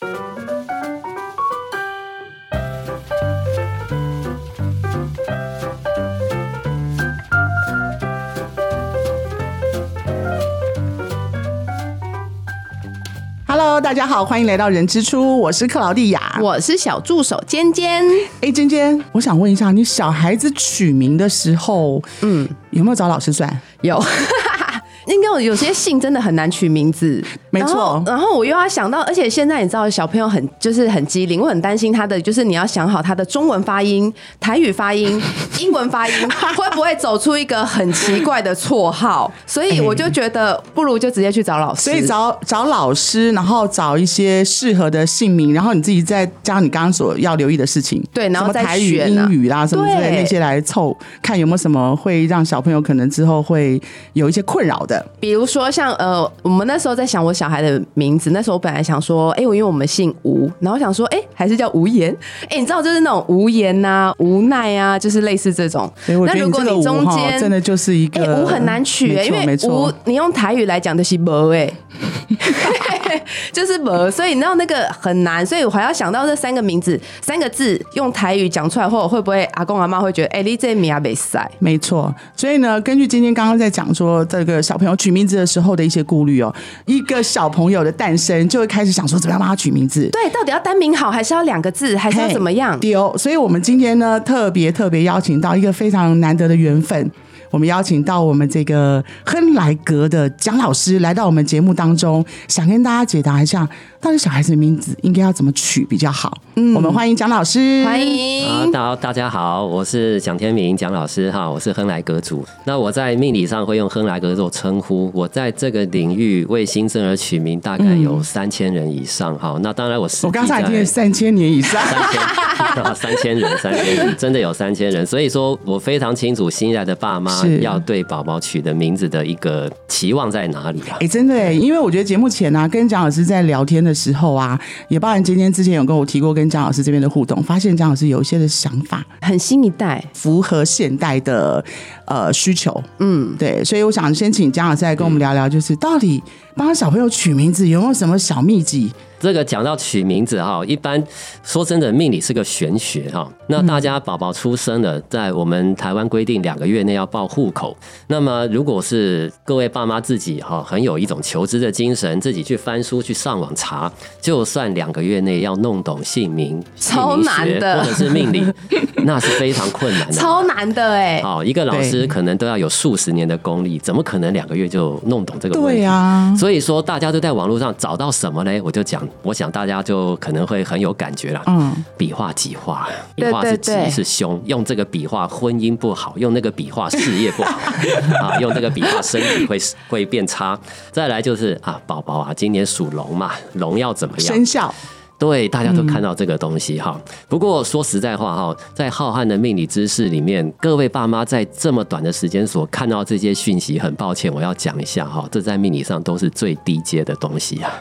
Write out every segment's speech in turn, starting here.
Hello，大家好，欢迎来到人之初，我是克劳蒂亚。我是小助手尖尖，哎，尖尖，我想问一下，你小孩子取名的时候，嗯，有没有找老师算？有。应该有有些姓真的很难取名字，没错。然后我又要想到，而且现在你知道小朋友很就是很机灵，我很担心他的就是你要想好他的中文发音、台语发音、英文发音会不会走出一个很奇怪的绰号，所以我就觉得不如就直接去找老师。所以找找老师，然后找一些适合的姓名，然后你自己再加你刚刚所要留意的事情，对，然后再台语、英语啦什么之类那些来凑，看有没有什么会让小朋友可能之后会有一些困扰的。比如说像呃，我们那时候在想我小孩的名字，那时候我本来想说，哎，我因为我们姓吴，然后想说，哎，还是叫无言，哎，你知道就是那种无言呐、无奈啊，就是类似这种。那如果你中间真的就是一个吴很难取，因为吴你用台语来讲就是无哎，就是无，所以你知道那个很难，所以我还要想到这三个名字，三个字用台语讲出来，或者会不会阿公阿妈会觉得，哎，你这名啊没塞？没错，所以呢，根据今天刚刚在讲说这个小朋友取名。字的时候的一些顾虑哦，一个小朋友的诞生就会开始想说怎么样帮他取名字？对，到底要单名好，还是要两个字，还是要怎么样？丢，所以我们今天呢特别特别邀请到一个非常难得的缘分。我们邀请到我们这个亨莱格的蒋老师来到我们节目当中，想跟大家解答一下，到底小孩子的名字应该要怎么取比较好？嗯，我们欢迎蒋老师，欢迎啊，大大家好，我是蒋天明蒋老师哈，我是亨莱格族。那我在命理上会用亨莱格做称呼。我在这个领域为新生儿取名，大概有三千人以上哈。那当然我是我刚才听三千年以上，三千 三千人，三千人真的有三千人，所以说我非常清楚新来的爸妈。要对宝宝取的名字的一个期望在哪里啊？哎，真的哎，因为我觉得节目前呢，跟蒋老师在聊天的时候啊，也包含今天之前有跟我提过跟姜老师这边的互动，发现姜老师有一些的想法很新一代，符合现代的呃需求。嗯，对，所以我想先请姜老师来跟我们聊聊，就是到底帮小朋友取名字有没有什么小秘籍？这个讲到取名字哈，一般说真的，命理是个玄学哈。那大家宝宝出生了，在我们台湾规定两个月内要报户口。那么如果是各位爸妈自己哈，很有一种求知的精神，自己去翻书去上网查，就算两个月内要弄懂姓名、超难的，或者是命理，那是非常困难的，超难的哎。好，一个老师可能都要有数十年的功力，怎么可能两个月就弄懂这个问题？对呀。所以说，大家都在网络上找到什么呢？我就讲。我想大家就可能会很有感觉了。嗯，笔画几画，笔画是吉是凶，用这个笔画婚姻不好，用那个笔画事业不好 啊，用这个笔画身体会会变差。再来就是啊，宝宝啊，今年属龙嘛，龙要怎么样？生肖。对，大家都看到这个东西哈。不过说实在话哈，在浩瀚的命理知识里面，各位爸妈在这么短的时间所看到这些讯息，很抱歉，我要讲一下哈，这在命理上都是最低阶的东西啊。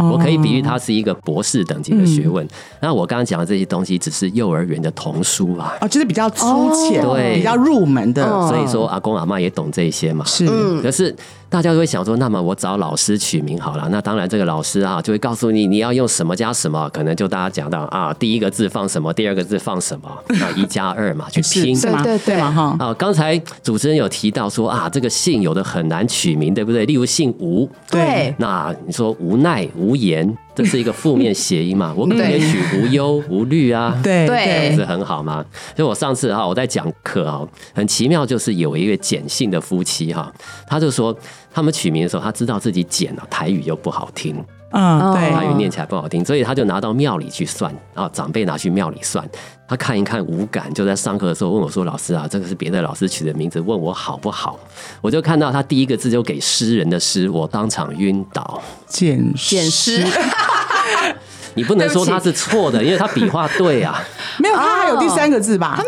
我可以比喻它是一个博士等级的学问。那我刚刚讲的这些东西只是幼儿园的童书啊，啊，就是比较粗浅，对，比较入门的。所以说，阿公阿妈也懂这些嘛。是，可是。大家都会想说，那么我找老师取名好了。那当然，这个老师啊就会告诉你你要用什么加什么。可能就大家讲到啊，第一个字放什么，第二个字放什么，那一加二嘛，去拼对对对嘛哈。啊，刚才主持人有提到说啊，这个姓有的很难取名，对不对？例如姓吴，对。那你说无奈、无言，这是一个负面谐音嘛？我可也许无忧、无虑啊，对对，是很好吗？就我上次哈，我在讲课啊，很奇妙，就是有一个简姓的夫妻哈，他就说。他们取名的时候，他知道自己简了，台语又不好听，嗯，对，台语念起来不好听，所以他就拿到庙里去算，然后长辈拿去庙里算，他看一看无感，就在上课的时候问我说：“老师啊，这个是别的老师取的名字，问我好不好？”我就看到他第一个字就给诗人的诗，我当场晕倒，简简诗，你不能说他是错的，因为他笔画对啊，没有，他还有第三个字吧？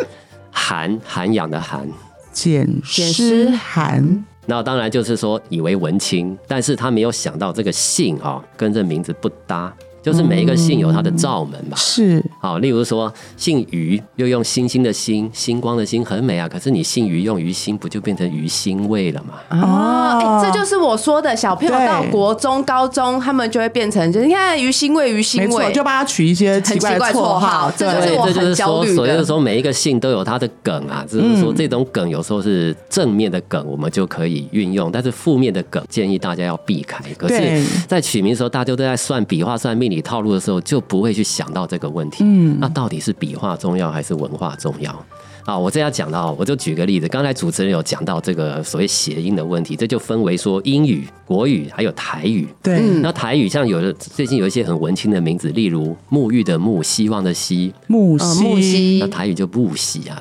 涵涵养的涵，简诗涵。那当然就是说以为文青，但是他没有想到这个姓啊跟这名字不搭。就是每一个姓有它的罩门嘛。是好，例如说姓于，又用星星的星，星光的星，很美啊。可是你姓于用于心，不就变成于心味了吗？哦，哎、这就是我说的，小朋友到国中、高中，他们就会变成，就是你看鱼腥味、鱼腥没错，味，就帮他取一些奇怪的很奇怪绰绰号这对就是我这就是很焦说，每一个姓都有它的梗啊，只是说这种梗有时候是正面的梗，我们就可以运用，但是负面的梗建议大家要避开。可是，在取名的时候，大家都在算笔画、算命理套路的时候，就不会去想到这个问题。嗯，那到底是笔画重要还是文化重要？啊，我这样讲到，我就举个例子。刚才主持人有讲到这个所谓谐音的问题，这就分为说英语、国语还有台语。对，嗯那台语像有的最近有一些很文青的名字，例如沐浴的沐，希望的希，木呃木犀那台语就不喜啊，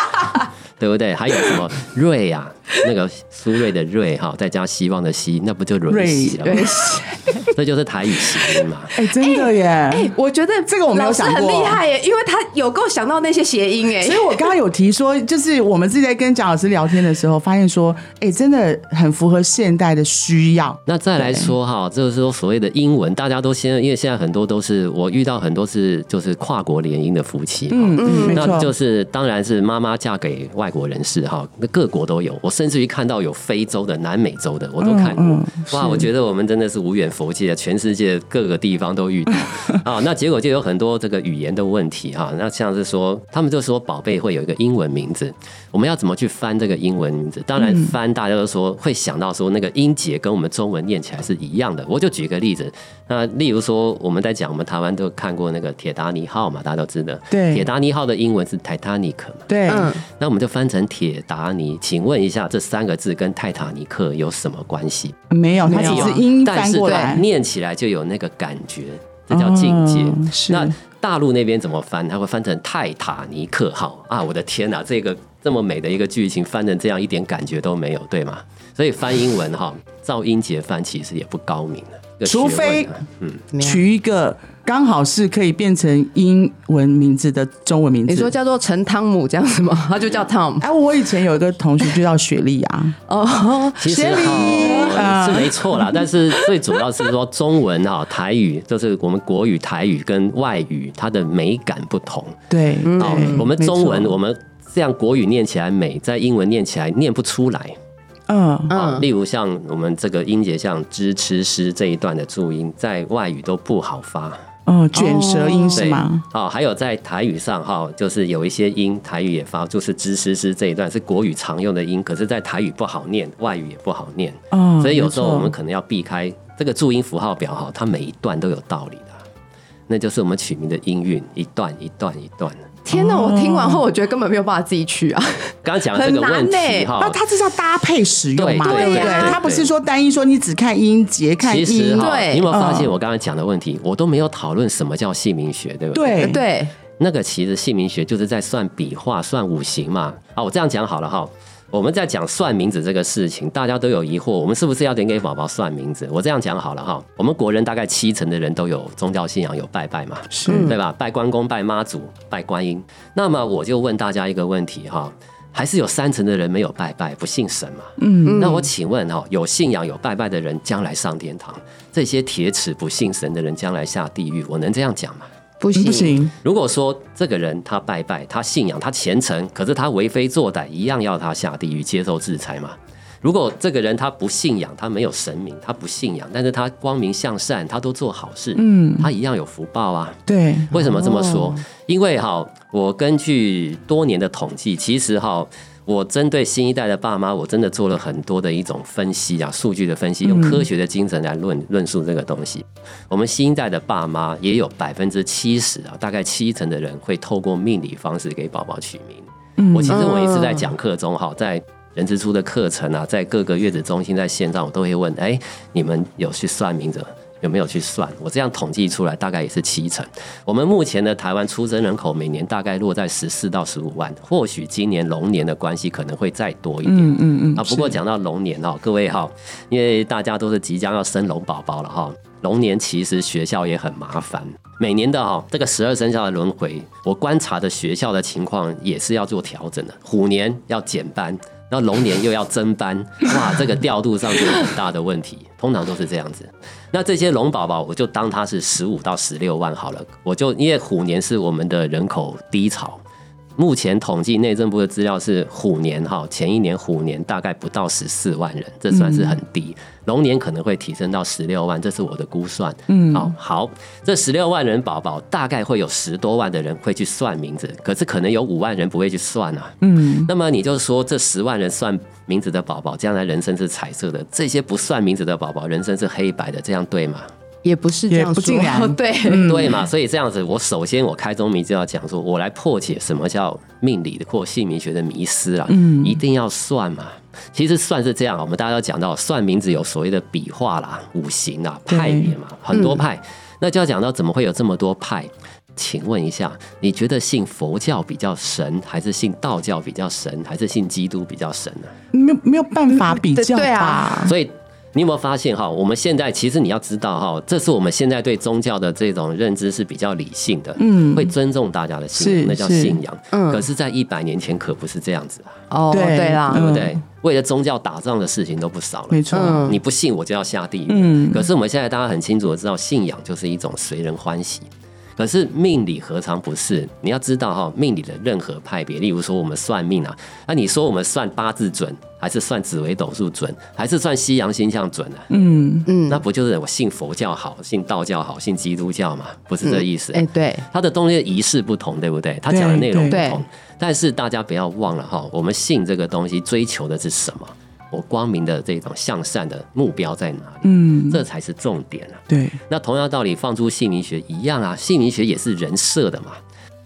对不对？还有什么瑞啊，那个苏瑞的瑞哈，再加希望的希，那不就瑞喜了吗？对，这就是台语谐音嘛。哎，真的耶。哎我觉得这个我没有老师很想过厉害耶，因为他有够想到那些谐音哎所以，我刚刚有提说，就是我们自己在跟蒋老师聊天的时候，发现说，哎，真的很符合现代的需要。那再来说哈，就是说所谓的英文，大家都现在因为现在很多都是我遇到很多是就是跨国联姻的夫妻哈。嗯嗯，那，就是当然是妈妈嫁给外国人士哈，那各国都有。我甚至于看到有非洲的、南美洲的，我都看过。嗯哇，我觉得我们真的是无远佛界，全世界各个地方都遇到 啊。那结果就有很多这个语言的问题哈。那像是说，他们就说宝贝会有一个英文名字，我们要怎么去翻这个英文名字？当然嗯翻大家都说会想到说那个音节跟我们中文念起来是一样的。我就举个例子，那例如说我们在讲我们台湾都看过那个铁达尼号嘛，大家都知道。对铁达尼号的英文是 Titanic 嘛，对，嗯，那我们就翻成铁达尼。请问一下，这三个字跟泰塔尼克有什么关系？没有，它没有啊只是音但是对翻过来，念起来就有那个感觉，这叫境界。那大陆那边怎么翻？它会翻成泰塔尼克号啊！我的天哪，这个这么美的一个剧情翻成这样，一点感觉都没有，对吗？所以翻英文哈，照音节翻其实也不高明除非嗯，取一个刚好是可以变成英文名字的中文名字。你说叫做陈汤姆这样子吗？他就叫 Tom 哎，我以前有一个同学就叫雪莉啊，哦，其实学理哈啊。是没错啦，但是最主要是说中文哈台语，就是我们国语、台语跟外语它的美感不同。对，哦，我们中文我们这样国语念起来美，在英文念起来念不出来。嗯。啊、嗯。例如像我们这个音节，像支、吃、诗这一段的注音，在外语都不好发，嗯，卷舌音是对，吗？哦、还有在台语上哈、就是有一些音台语也发，就是吱吱吱这一段是国语常用的音，可是，在台语不好念，外语也不好念，哦，所以有时候我们可能要避开这个注音符号表哈，它每一段都有道理的，那就是我们取名的音韵，一段一段一段。天哪！我听完后，我觉得根本没有办法自己去啊。刚刚讲的这个问题哈，那它这是要搭配使用嘛，对对不对？它不是说单一说你只看音节看音，其实哈，对你有没有发现嗯我刚刚讲的问题，我都没有讨论什么叫姓名学，对不对？对对，那个其实姓名学就是在算笔画、算五行嘛。啊，我这样讲好了哈。我们在讲算名字这个事情，大家都有疑惑，我们是不是要点给宝宝算名字？我这样讲好了哈。我们国人大概七成的人都有宗教信仰，有拜拜嘛，是对吧？拜关公、拜妈祖、拜观音。那么我就问大家一个问题哈，还是有三成的人没有拜拜，不信神嘛？嗯，那我请问哈，有信仰、有拜拜的人将来上天堂，这些铁齿不信神的人将来下地狱，我能这样讲吗？不行不行，如果说这个人他拜拜，他信仰，他虔诚，可是他为非作歹，一样要他下地狱接受制裁嘛？如果这个人他不信仰，他没有神明，他不信仰，但是他光明向善，他都做好事，嗯，他一样有福报啊。对，为什么这么说？哦因为哈，我根据多年的统计，其实哈，我针对新一代的爸妈，我真的做了很多的一种分析啊，数据的分析，用科学的精神来论论述这个东西。我们新一代的爸妈也有百分之七十啊，大概七成的人会透过命理方式给宝宝取名。嗯我其实我一直在讲课中哈，在人之初的课程啊，在各个月子中心在线上，我都会问：哎，你们有去算命的？有没有去算？我这样统计出来，大概也是七成。我们目前的台湾出生人口每年大概落在十四到十五万，或许今年龙年的关系可能会再多一点。嗯嗯嗯啊，不过讲到龙年哈，各位哈，因为大家都是即将要生龙宝宝了哈，龙年其实学校也很麻烦。每年的哈这个十二生肖的轮回，我观察的学校的情况也是要做调整的。虎年要减班，然后龙年又要增班，哇，这个调度上就有很大的问题，通常都是这样子。那这些龙宝宝，我就当它是十五到十六万好了，我就因为虎年是我们的人口低潮。目前统计内政部的资料是虎年哈，前一年虎年大概不到十四万人，这算是很低。龙年可能会提升到十六万，这是我的估算。嗯，好，好，这十六万人宝宝大概会有十多万的人会去算名字，可是可能有五万人不会去算啊。嗯，那么你就说这十万人算名字的宝宝，将来人生是彩色的；这些不算名字的宝宝，人生是黑白的，这样对吗？也不是这样说，对。对嘛，所以这样子，我首先我开宗明就要讲说，我来破解什么叫命理的或姓名学的迷思啊，嗯，一定要算嘛。其实算是这样，我们大家都讲到算名字有所谓的笔画啦、五行啊、派别嘛，很多派，那就要讲到怎么会有这么多派？请问一下，你觉得信佛教比较神，还是信道教比较神，还是信基督比较神呢？没有没有办法比较吧，所以。你有没有发现哈？我们现在其实你要知道哈，这是我们现在对宗教的这种认知是比较理性的，嗯，会尊重大家的信仰，那叫信仰。嗯，可是，在一百年前可不是这样子啊。哦，对啦，对不对？为了宗教打仗的事情都不少了。没错，你不信我就要下地狱。嗯，可是我们现在大家很清楚的知道，信仰就是一种随人欢喜。可是命理何尝不是？你要知道哈，命理的任何派别，例如说我们算命啊，那你说我们算八字准，还是算紫微斗数准，还是算西洋星象准呢？嗯嗯，那不就是我信佛教好，信道教好，信基督教嘛？不是这意思。哎，对，他的东西仪式不同，对不对？他讲的内容不同，但是大家不要忘了哈，我们信这个东西追求的是什么？我光明的这种向善的目标在哪里？嗯，这才是重点啊。对，那同样道理，放出姓名学一样啊。姓名学也是人设的嘛。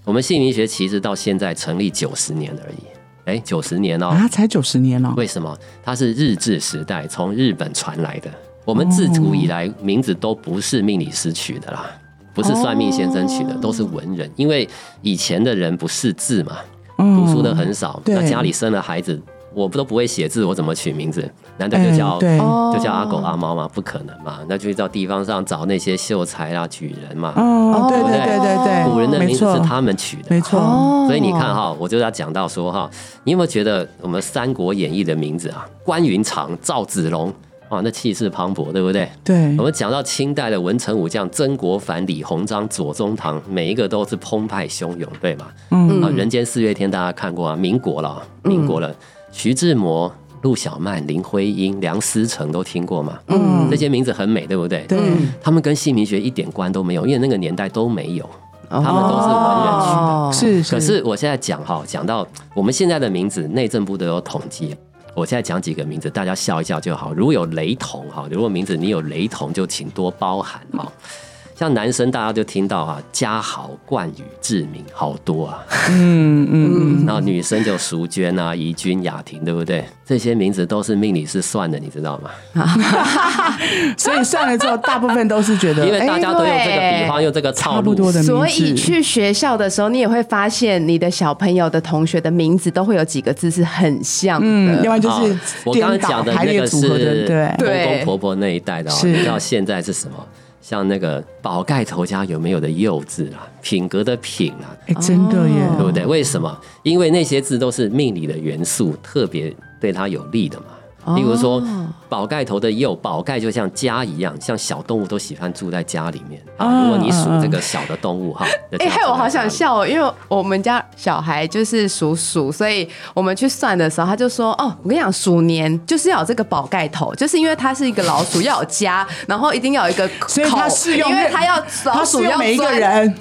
我们姓名学其实到现在成立九十年而已。哎，九十年哦，啊，才九十年哦。为什么？它是日治时代从日本传来的。我们自古以来名字都不是命理师取的啦，不是算命先生取的，都是文人。因为以前的人不识字嘛，读书的很少，那家里生了孩子。我不都不会写字，我怎么取名字？难道就叫就叫阿狗阿猫吗？不可能嘛！那就到地方上找那些秀才啊、举人嘛。哦，对对对对对，古人的名字是他们取的，没错。所以你看哈，我就要讲到说哈，你有没有觉得我们《三国演义》的名字啊，关云长、赵子龙啊，那气势磅礴，对不对？对。我们讲到清代的文臣武将曾国藩、李鸿章、左宗棠，每一个都是澎湃汹涌，对吗？嗯。啊，《人间四月天》大家看过啊？民国了，民国了。徐志摩、陆小曼、林徽因、梁思成都听过嘛？嗯，这些名字很美，对不对？对，他们跟姓名学一点关都没有，因为那个年代都没有，他们都是文人取的。是，可是我现在讲哈，讲到我们现在的名字，内政部都有统计。我现在讲几个名字，大家笑一笑就好。如果有雷同哈，如果名字你有雷同，就请多包涵哈。像男生，大家就听到啊，嘉豪、冠宇、志明，好多啊。嗯嗯。然后女生就淑娟啊、怡君、雅婷，对不对？这些名字都是命理师算的，你知道吗？所以算了之后，大部分都是觉得，因为大家都有这个比方，用这个差不多的名字。所以去学校的时候，你也会发现，你的小朋友的同学的名字都会有几个字是很像的。嗯，另外就是我刚刚讲的那个是对公公婆婆那一代的，你知道现在是什么？像那个宝盖头家有没有的“幼”字啊，品格的“品”啊，哎，真的耶，对不对？为什么？因为那些字都是命理的元素，特别对他有利的嘛。例如说，宝盖头的鼬，宝盖就像家一样，像小动物都喜欢住在家里面。啊如果你属这个小的动物哈，哎，我好想笑哦，因为我们家小孩就是属鼠，所以我们去算的时候，他就说：“哦，我跟你讲，鼠年就是要有这个宝盖头，就是因为它是一个老鼠，要有家，然后一定要有一个口，因为它要老鼠要每一个人。”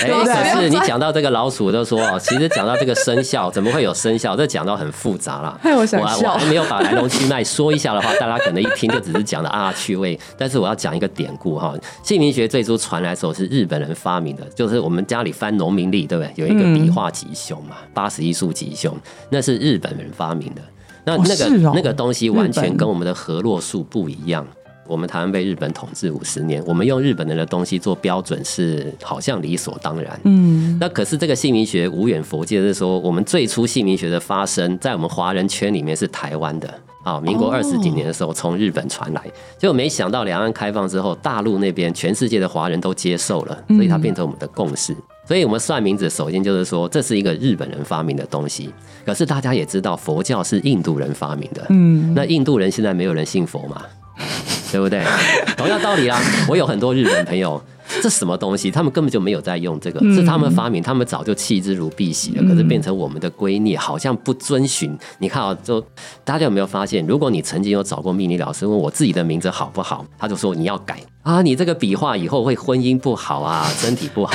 哎，可是你讲到这个老鼠，就说哦，其实讲到这个生肖，怎么会有生肖？这讲到很复杂了。我我还没有把来龙去脉说一下的话，大家可能一听就只是讲的啊趣味。但是我要讲一个典故哈，姓名学最初传来的时候是日本人发明的，就是我们家里翻农民历，对不对？有一个笔画吉凶嘛，八十一数吉凶，那是日本人发明的。那那个那个东西完全跟我们的河洛数不一样。我们台湾被日本统治五十年，我们用日本人的东西做标准是好像理所当然。嗯，那可是这个姓名学无远佛界是说，我们最初姓名学的发生在我们华人圈里面是台湾的啊。民国二十几年的时候从日本传来，结果没想到两岸开放之后，大陆那边全世界的华人都接受了，所以它变成我们的共识。所以我们算名字，首先就是说这是一个日本人发明的东西。可是大家也知道，佛教是印度人发明的。嗯，那印度人现在没有人信佛嘛？对不对？同样道理啦。我有很多日本朋友，这什么东西？他们根本就没有在用这个，是他们发明，他们早就弃之如敝屣了。可是变成我们的闺臬，好像不遵循。你看啊，就大家有没有发现？如果你曾经有找过命理老师，问我自己的名字好不好，他就说你要改啊，你这个笔画以后会婚姻不好啊，身体不好。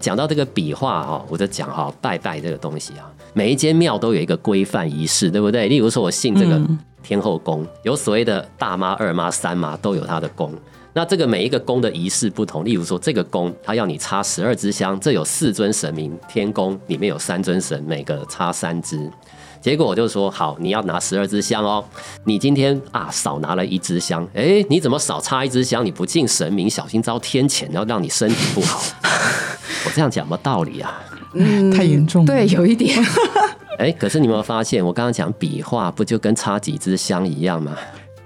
讲到这个笔画哈，我就讲哈，拜拜这个东西啊，每一间庙都有一个规范仪式，对不对？例如说，我信这个天后宫，有所谓的大妈、二妈、三妈都有她的宫。那这个每一个宫的仪式不同，例如说，这个宫他要你插十二支香，这有四尊神明，天宫里面有三尊神，每个插三支。结果我就说好，你要拿十二支香哦。你今天啊少拿了一支香，哎，你怎么少插一支香？你不敬神明，小心遭天谴，然后让你身体不好。我这样讲没道理啊？嗯，太严重了。对，有一点。哎，可是你有没有发现，我刚刚讲笔画不就跟插几支香一样吗？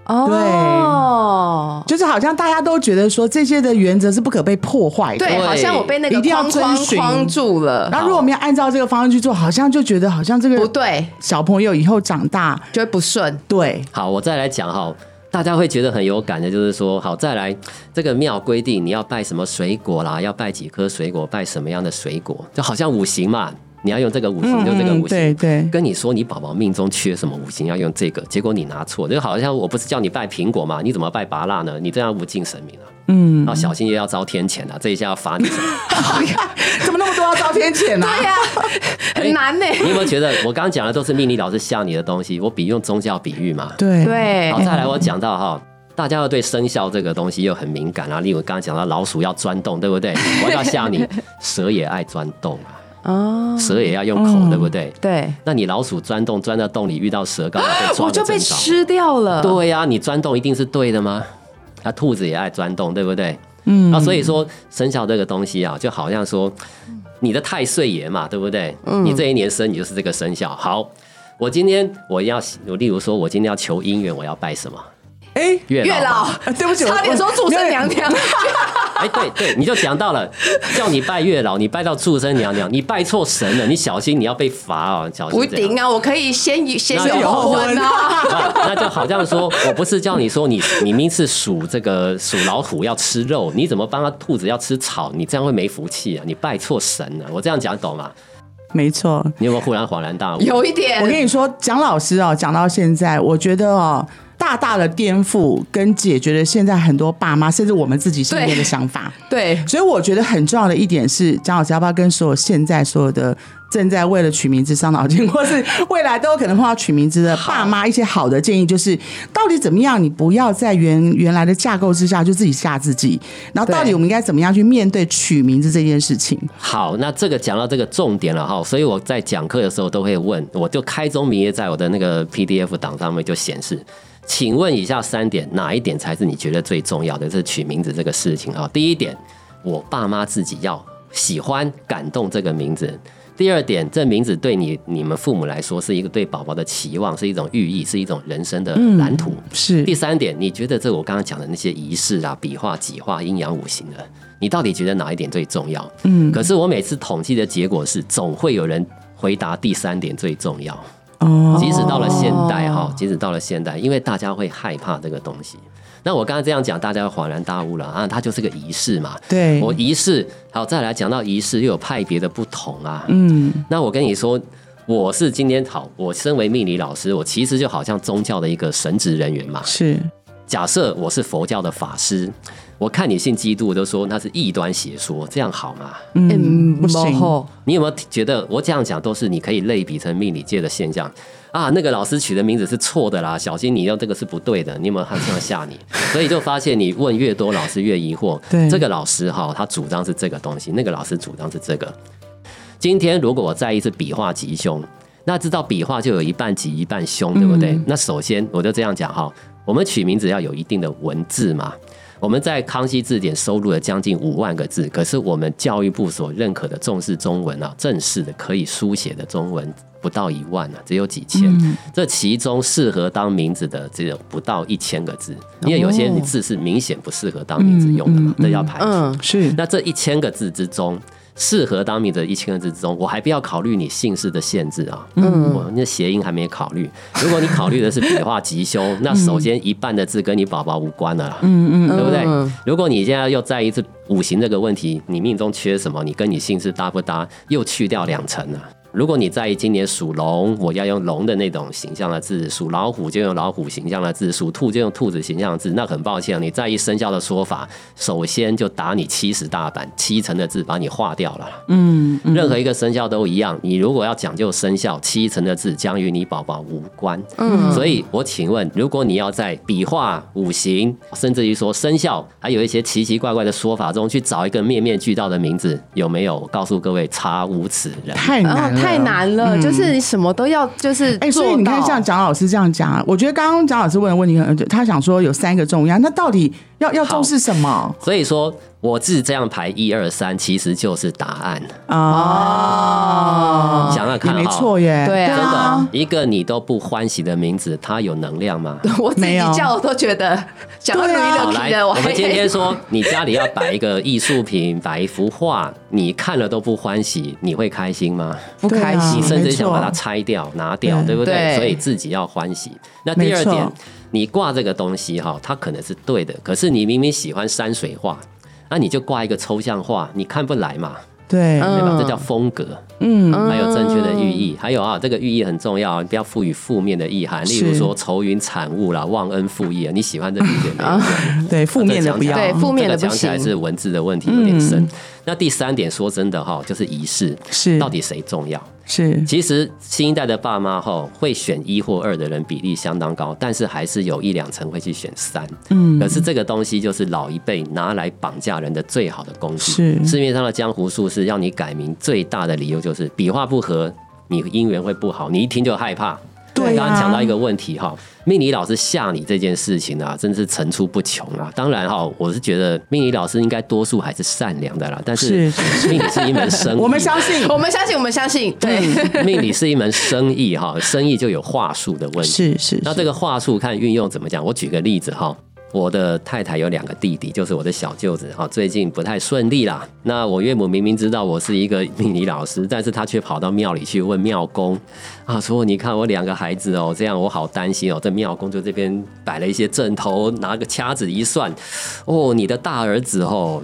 哦，对，就是好像大家都觉得说这些的原则是不可被破坏的，对，好像我被那个框框框住了。然后如果我们要按照这个方向去做，好像就觉得好像这个不对，小朋友以后长大就会不顺。对，好，我再来讲哈，大家会觉得很有感的，就是说，好，再来这个庙规定你要拜什么水果啦，要拜几颗水果，拜什么样的水果，就好像五行嘛。你要用这个五行，就这个五行。对对，跟你说你宝宝命中缺什么五行，要用这个，结果你拿错，就好像我不是叫你拜苹果吗？你怎么拜拔蜡呢？你这样不敬神明了。嗯，要小心又要遭天谴了，这一下要罚你。怎么那么多要遭天谴呢？对呀，很难呢。你有没有觉得我刚刚讲的都是命理老师吓你的东西？我比用宗教比喻嘛。对对。好，再来我讲到哈，大家要对生肖这个东西又很敏感啊。例如刚刚讲到老鼠要钻洞，对不对？我要吓你，蛇也爱钻洞啊。哦，蛇也要用口，对不对？对。那你老鼠钻洞，钻到洞里遇到蛇，刚好被抓我就被吃掉了。对呀，你钻洞一定是对的吗？那兔子也爱钻洞，对不对？嗯。啊所以说生肖这个东西啊，就好像说你的太岁爷嘛，对不对？嗯。你这一年生，你就是这个生肖。好，我今天我要，我例如说我今天要求姻缘，我要拜什么？哎，月老，对不起，差点说祝生娘娘。哎，对对，你就讲到了，叫你拜月老，你拜到畜生娘娘，你拜错神了，你小心你要被罚哦，小心。不顶啊，我可以先先有后婚 啊。那就好像说，我不是叫你说你你明是属这个属老虎要吃肉，你怎么帮他兔子要吃草？你这样会没福气啊！你拜错神了。我这样讲懂吗？没错。你有没有忽然恍然大悟？有一点。我跟你说，蒋老师哦，讲到现在，我觉得哦。大大的颠覆跟解决了现在很多爸妈甚至我们自己身边的想法。对，所以我觉得很重要的一点是，张老师要不要跟所有现在所有的正在为了取名字伤脑筋，或是未来都有可能碰到取名字的爸妈一些好的建议，就是到底怎么样，你不要在原原来的架构之下就自己吓自己，然后到底我们应该怎么样去面对取名字这件事情？好，那这个讲到这个重点了哈，所以我在讲课的时候都会问，我就开宗明义在我的那个 PDF 档上面就显示。请问以下三点，哪一点才是你觉得最重要的？这取名字这个事情啊。第一点，我爸妈自己要喜欢、感动这个名字。第二点，这名字对你、你们父母来说是一个对宝宝的期望，是一种寓意，是一种人生的蓝图。是。第三点，你觉得这我刚刚讲的那些仪式啊、笔画、几画、阴阳五行的，你到底觉得哪一点最重要？嗯。可是我每次统计的结果是，总会有人回答第三点最重要。哦，即使到了现代哈，即使到了现代，因为大家会害怕这个东西。那我刚刚这样讲，大家恍然大悟了啊，它就是个仪式嘛。对，我仪式好，再来讲到仪式又有派别的不同啊。嗯，那我跟你说，我是今天好，我身为命理老师，我其实就好像宗教的一个神职人员嘛。是，假设我是佛教的法师。我看你信基督，我都说那是异端邪说，这样好吗？嗯，不行。你有没有觉得我这样讲都是你可以类比成命理界的现象啊？那个老师取的名字是错的啦，小心你用这个是不对的。你有没有他这样吓你？所以就发现你问越多，老师越疑惑。对，这个老师哈，他主张是这个东西，那个老师主张是这个。今天如果我在一次笔画吉凶，那知道笔画就有一半吉一半凶，对不对？那首先我就这样讲哈，我们取名字要有一定的文字嘛。我们在康熙字典收录了将近五万个字，可是我们教育部所认可的重视中文啊，正式的可以书写的中文不到一万啊，只有几千。这其中适合当名字的只有不到一千个字，因为有些字是明显不适合当名字用的嘛，这要排除。是。那这一千个字之中，适合当名字的一千个字之中，我还不要考虑你姓氏的限制啊，嗯，我那谐音还没考虑。如果你考虑的是笔画吉凶，那首先一半的字跟你宝宝无关了啦，嗯嗯，对不对？如果你现在又再一次五行这个问题，你命中缺什么，你跟你姓氏搭不搭，又去掉两层了。如果你在意今年属龙，我要用龙的那种形象的字；属老虎就用老虎形象的字；属兔就用兔子形象的字。那很抱歉，你在意生肖的说法，首先就打你七十大板，七成的字把你划掉了。嗯，任何一个生肖都一样。你如果要讲究生肖，七成的字将与你宝宝无关。嗯，所以我请问，如果你要在笔画、五行，甚至于说生肖，还有一些奇奇怪怪的说法中去找一个面面俱到的名字，有没有？告诉各位，差无此人。太难了。太难了，就是你什么都要，就是哎，所以你看，像蒋老师这样讲，我觉得刚刚蒋老师问的问题，很，他想说有三个重要，那到底要要重视什么？所以说。我字这样排一二三，其实就是答案哦。想想看，没错耶，对啊，真的一个你都不欢喜的名字，它有能量吗？我自己叫我都觉得讲到好来，我们今天说，你家里要摆一个艺术品，摆一幅画，你看了都不欢喜，你会开心吗？不开心，你甚至想把它拆掉、拿掉，对不对？所以自己要欢喜。那第二点，你挂这个东西哈，它可能是对的，可是你明明喜欢山水画。那你就挂一个抽象画，你看不来嘛？对，对吧？这叫风格，嗯，还有正确的寓意，还有啊，这个寓意很重要，你不要赋予负面的意涵，例如说愁云惨雾啦、忘恩负义啊，你喜欢这理解吗？对，负面的不要，对，负面的讲起来是文字的问题，有点深。那第三点，说真的哈，就是仪式，是。到底谁重要？是，其实新一代的爸妈哈会选一或二的人比例相当高，但是还是有一两成会去选三。嗯，可是这个东西就是老一辈拿来绑架人的最好的工具。是，市面上的江湖术士要你改名，最大的理由就是笔画不合，你姻缘会不好，你一听就害怕。对，刚刚讲到一个问题哈。命理老师吓你这件事情啊，真是层出不穷啊！当然哈，我是觉得命理老师应该多数还是善良的啦。但是命理是一门生意，我们相信，我们相信，我们相信。对，命理是一门生意哈，生意就有话术的问题。是是，那这个话术看运用怎么讲？我举个例子哈。我的太太有两个弟弟，就是我的小舅子哈，最近不太顺利啦。那我岳母明明知道我是一个命理老师，但是他却跑到庙里去问庙公啊，说你看我两个孩子哦，这样我好担心哦。这庙公就这边摆了一些阵头，拿个掐子一算，哦，你的大儿子哦，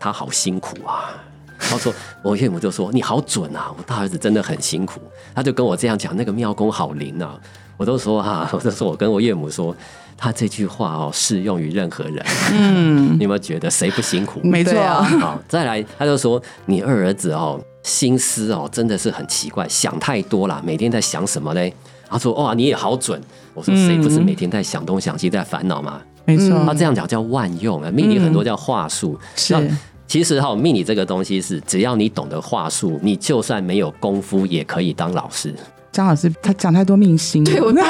他好辛苦啊。他说我岳母就说你好准啊，我大儿子真的很辛苦。他就跟我这样讲，那个庙公好灵啊。我都说哈，我都说我跟我岳母说。他这句话哦，适用于任何人。嗯，你有没有觉得谁不辛苦？没错啊。好，再来，他就说你二儿子哦，心思哦，真的是很奇怪，想太多了，每天在想什么嘞？他说哇，你也好准。我说谁不是每天在想东想西，在烦恼吗？没错。他这样讲叫万用啊，命理很多叫话术。是。其实哈，命理这个东西是，只要你懂得话术，你就算没有功夫，也可以当老师。张老师他讲太多命星，对我 怕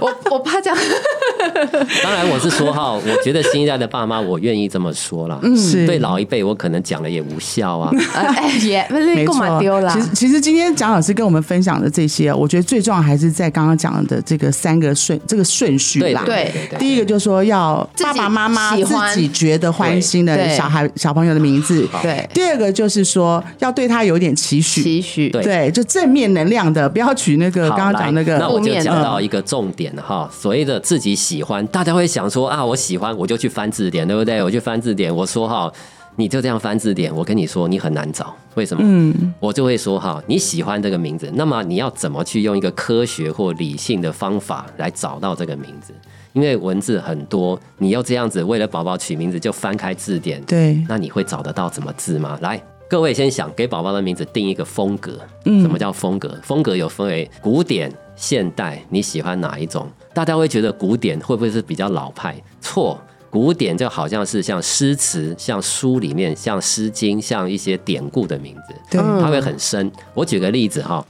我我怕这样。当然我是说哈，我觉得新一代的爸妈，我愿意这么说了。嗯，是对老一辈，我可能讲了也无效啊。哎，也没错，丢了。其实其实今天蒋老师跟我们分享的这些，我觉得最重要还是在刚刚讲的这个三个顺这个顺序啦。对，第一个就是说要爸爸妈妈自己觉得欢心的小孩小朋友的名字。对。第二个就是说要对他有点期许，期许对，就正面能量的，不要取那个刚刚讲那个。那我就讲到一个重点哈，所谓的自己喜欢，大家会想说啊，我喜欢我就去翻字典，对不对？我去翻字典，我说哈，你就这样翻字典，我跟你说你很难找，为什么？嗯，我就会说哈，你喜欢这个名字，那么你要怎么去用一个科学或理性的方法来找到这个名字？因为文字很多，你要这样子为了宝宝取名字就翻开字典，对，那你会找得到怎么字吗？来。各位先想给宝宝的名字定一个风格。嗯，什么叫风格？风格有分为古典、现代，你喜欢哪一种？大家会觉得古典会不会是比较老派？错，古典就好像是像诗词、像书里面、像《诗经》、像一些典故的名字，对，它会很深。我举个例子哈，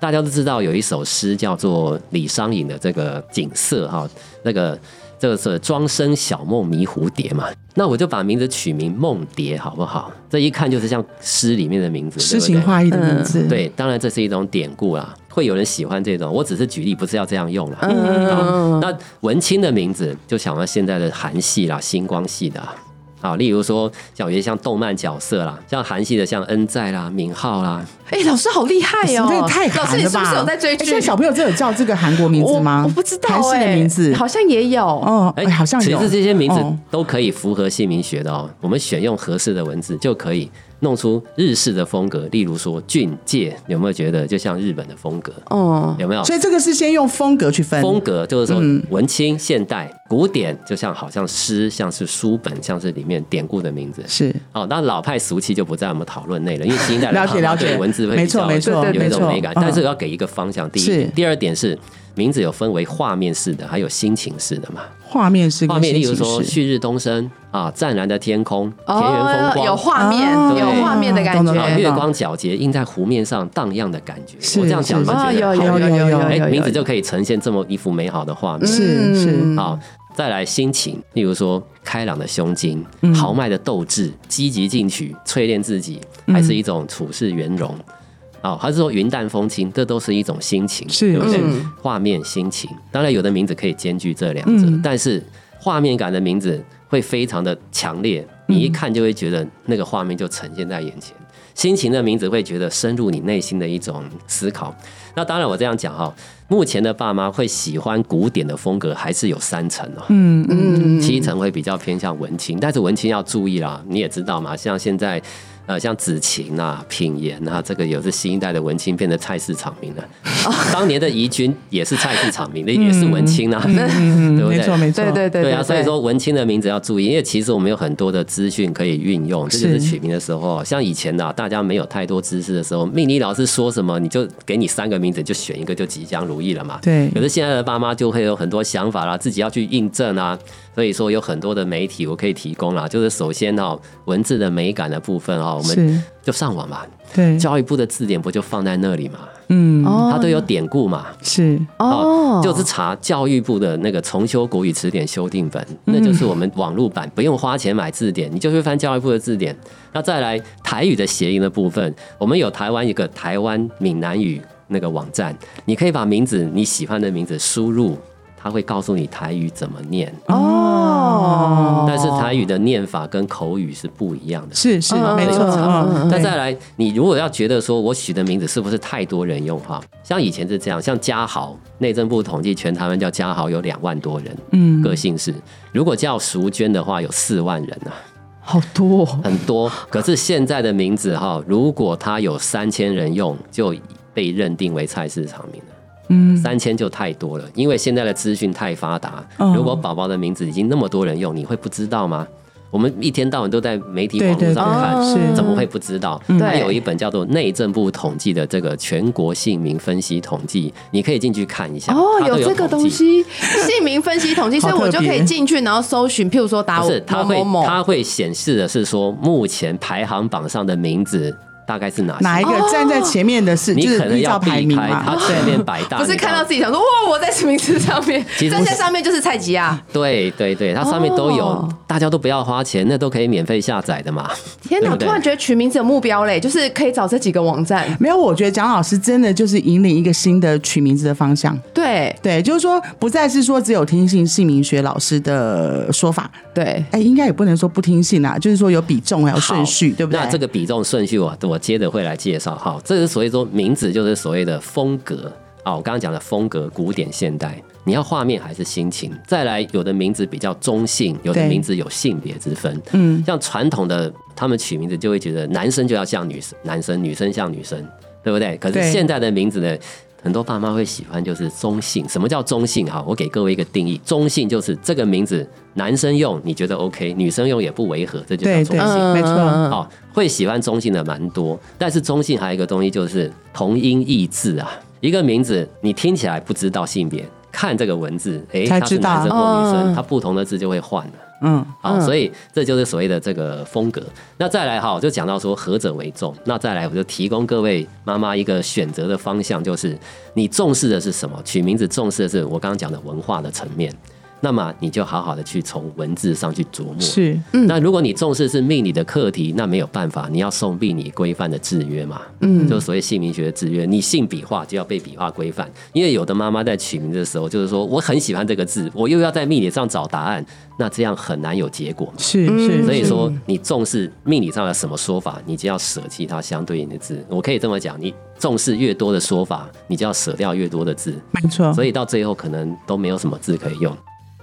大家都知道有一首诗叫做李商隐的这个景色哈，那个。这个是庄生晓梦迷蝴蝶嘛？那我就把名字取名梦蝶，好不好？这一看就是像诗里面的名字，诗情画意的名字。对，当然这是一种典故啦，会有人喜欢这种。我只是举例，不是要这样用了。嗯，那文青的名字就想到现在的韩系啦、星光系的，啊，例如说像有些像动漫角色啦，像韩系的像恩在啦、敏浩啦，哎，老师好厉害哦！这个太老师，你韩了吧？是不是有在追剧？哎现在小朋友真的有叫这个韩国名字吗？我我不知道韩系的哎名字。好像也有。哦，哎，好像其有。实这些名字哦都可以符合姓名学的哦。我们选用合适的文字，就可以弄出日式的风格。例如说俊介，有没有觉得就像日本的风格？哦，有没有？所以这个是先用风格去分。风格就是说嗯文青、现代、古典，就像好像诗，像是书本，像是里面典故的名字。是哦，那老派俗气就不在我们讨论内了，因为新一代的了解了解对文字会比没错较没错有一种美感，嗯但是要给一个方向。第一点，第二点是名字有分为画面式的，还有心情式的嘛。画面是跟画面，例如说旭日东升啊，湛蓝的天空，田园风光，有画面，哦有画面的感觉。啊月光皎洁映在湖面上荡漾的感觉。是我这样讲，是觉得有有有有有名字就可以呈现这么一幅美好的画面。是是嗯好，再来心情，例如说开朗的胸襟、嗯豪迈的斗志、积极进取、淬炼自己，嗯还是一种处事圆融。哦，还是说云淡风轻，这都是一种心情，是对不对？嗯画面、心情，当然有的名字可以兼具这两者，嗯但是画面感的名字会非常的强烈，嗯你一看就会觉得那个画面就呈现在眼前。心情的名字会觉得深入你内心的一种思考。那当然，我这样讲哈，目前的爸妈会喜欢古典的风格，还是有三层哦。嗯嗯嗯，七层会比较偏向文青，但是文青要注意啦，你也知道嘛，像现在。呃，像子晴啊、品言啊，这个也是新一代的文青，变成菜市场名了。当年的怡君也是菜市场名的，也是文青啊，嗯，对不对？没错没错，对对对对啊，所以说文青的名字要注意，因为其实我们有很多的资讯可以运用，这就是是。取名的时候，像以前的、啊、大家没有太多知识的时候，命理老师说什么，你就给你三个名字，就选一个就吉祥如意了嘛。对。可是现在的爸妈就会有很多想法啦，自己要去印证啊，所以说有很多的媒体我可以提供啦。就是首先哦，文字的美感的部分哦，我们，就上网嘛，对，教育部的字典不就放在那里嘛，嗯哦它都有典故嘛。是哦，就是查教育部的那个重修国语词典修订本，那就是我们网络版，不用花钱买字典，你就去翻教育部的字典。那再来台语的谐音的部分，我们有台湾一个台湾闽南语那个网站，你可以把名字你喜欢的名字输入，它会告诉你台语怎么念。哦，但是台语的念法跟口语是不一样的。是是嗯没错，那再来，你如果要觉得说我取的名字是不是太多人用哈？像以前是这样，像嘉豪，内政部统计全台湾叫嘉豪有两万多人，嗯个姓氏。如果叫淑娟的话，有四万人啊，好多哦很多。可是现在的名字哈，如果他有三千人用，就被认定为菜市场名了。嗯三千就太多了，因为现在的资讯太发达。嗯如果宝宝的名字已经那么多人用，你会不知道吗？我们一天到晚都在媒体网络上看，对是怎么会不知道？嗯它有一本叫做内政部统计的这个全国姓名分析统计，你可以进去看一下。哦，有这个东。西，姓名分析统计，所以我就可以进去，然后搜寻，譬如说打不是，它会某某某，它会显示的是说，目前排行榜上的名字大概是哪？哪一个站在前面的是，你就是可能要依照排名嘛，他前面百大。不是看到自己想说哇，我在名次上面，站在上面就是蔡吉啊！对对对，它上面都有，哦大家都不要花钱，那都可以免费下载的嘛。天哪，对对突然觉得取名字有目标嘞，就是可以找这几个网站。没有，我觉得蒋老师真的就是引领一个新的取名字的方向。对对，就是说不再是说只有听信姓名学老师的说法，对，哎，应该也不能说不听信啦，就是说有比重还有顺序，对不对？那这个比重顺序我我接着会来介绍。好，这是所谓说名字就是所谓的风格啊，我刚刚讲的风格，古典现代，你要画面还是心情？再来，有的名字比较中性，有的名字有性别之分。嗯，像传统的他们取名字就会觉得男生就要像女生，男生女生像女生，对不对？可是现在的名字呢？很多爸妈会喜欢就是中性。什么叫中性？哈，我给各位一个定义：中性就是这个名字男生用你觉得 OK，女生用也不违和，这就叫中性。没错哦，会喜欢中性的蛮多，但是中性还有一个东西就是同音异字啊。一个名字你听起来不知道性别，看这个文字，诶，它是男生或女生，嗯它不同的字就会换了。嗯，好，嗯所以这就是所谓的这个风格。那再来哈，我就讲到说何者为重。那再来，我就提供各位妈妈一个选择的方向，就是你重视的是什么？取名字重视的是我刚刚讲的文化的层面。那么你就好好的去从文字上去琢磨。是那如果你重视是命理的课题，那没有办法，你要送命理规范的制约嘛，嗯，就是所谓姓名学的制约。你姓笔画就要被笔画规范，因为有的妈妈在取名的时候，就是说我很喜欢这个字，我又要在命理上找答案，那这样很难有结果嘛。是是，所以说，你重视命理上的什么说法，你就要舍弃它相对应的字。我可以这么讲，你重视越多的说法，你就要舍掉越多的字。没错，所以到最后可能都没有什么字可以用。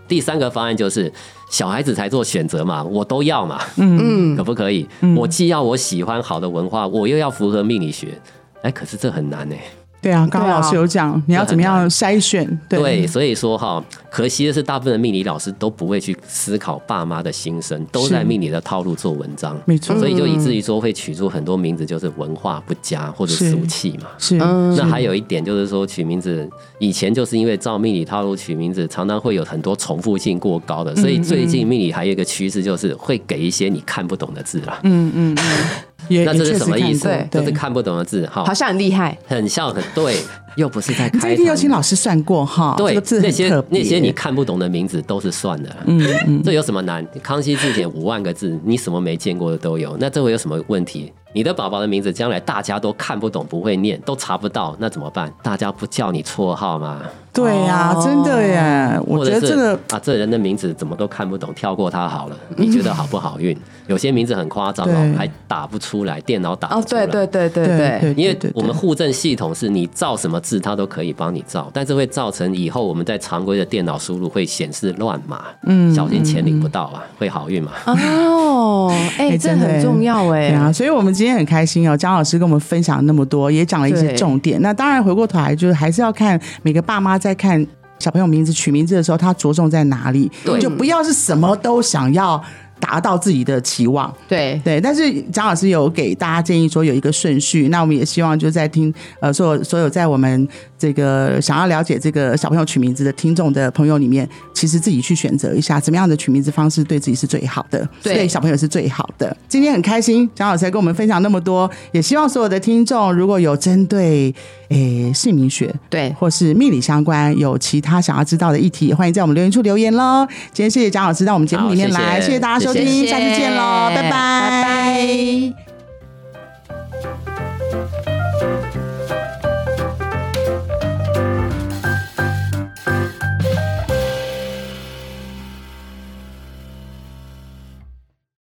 第三个方案就是小孩子才做选择嘛，我都要嘛，嗯，可不可以？我既要我喜欢好的文化，我又要符合命理学，哎，可是这很难哎。对啊，刚刚老师有讲，你要怎么样筛选？对，所以说哈，可惜的是，大部分的命理老师都不会去思考爸妈的心声，都在命理的套路做文章，没错。所以就以至于说会取出很多名字，就是文化不佳或者俗气嘛。是。那还有一点就是说，取名字以前就是因为照命理套路取名字，常常会有很多重复性过高的，所以最近命理还有一个趋势，就是会给一些你看不懂的字了。嗯嗯嗯。那这是什么意思？都是看不懂的字，好像很厉害，很像很对，又不是在开。这一定要请老师算过哈。对，那些那些你看不懂的名字都是算的。嗯嗯，这有什么难？康熙字典五万个字，你什么没见过的都有。那这会有什么问题？你的宝宝的名字将来大家都看不懂、不会念、都查不到，那怎么办？大家不叫你绰号吗？对呀，真的耶！我觉得这个啊，这人的名字怎么都看不懂，跳过他好了。你觉得好不好运？有些名字很夸张哦，还打不出来，电脑打不出来。哦，对对对对对，因为我们户政系统是你造什么字，它都可以帮你造，但是会造成以后我们在常规的电脑输入会显示乱码，嗯，小心钱领不到啊，会好运嘛？哦，哎，这很重要哎。对啊，所以我们今天很开心哦，张老师跟我们分享那么多，也讲了一些重点。那当然回过头来，就是还是要看每个爸妈。在看小朋友名字取名字的时候，他着重在哪里？对就不要是什么都想要。达到自己的期望，对。对，但是张老师有给大家建议说有一个顺序，那我们也希望就在听呃，所有所有在我们这个想要了解这个小朋友取名字的听众的朋友里面其实自己去选择一下怎么样的取名字方式对自己是最好的对。小朋友是最好的。今天很开心蒋老师跟我们分享那么多也希望所有的听众如果有针对诶姓名学对。或是命理相关有其他想要知道的议题也欢迎在我们留言处留言喽今天谢谢蒋老师到我们节目里面来谢谢。大家收听下次见喽拜拜。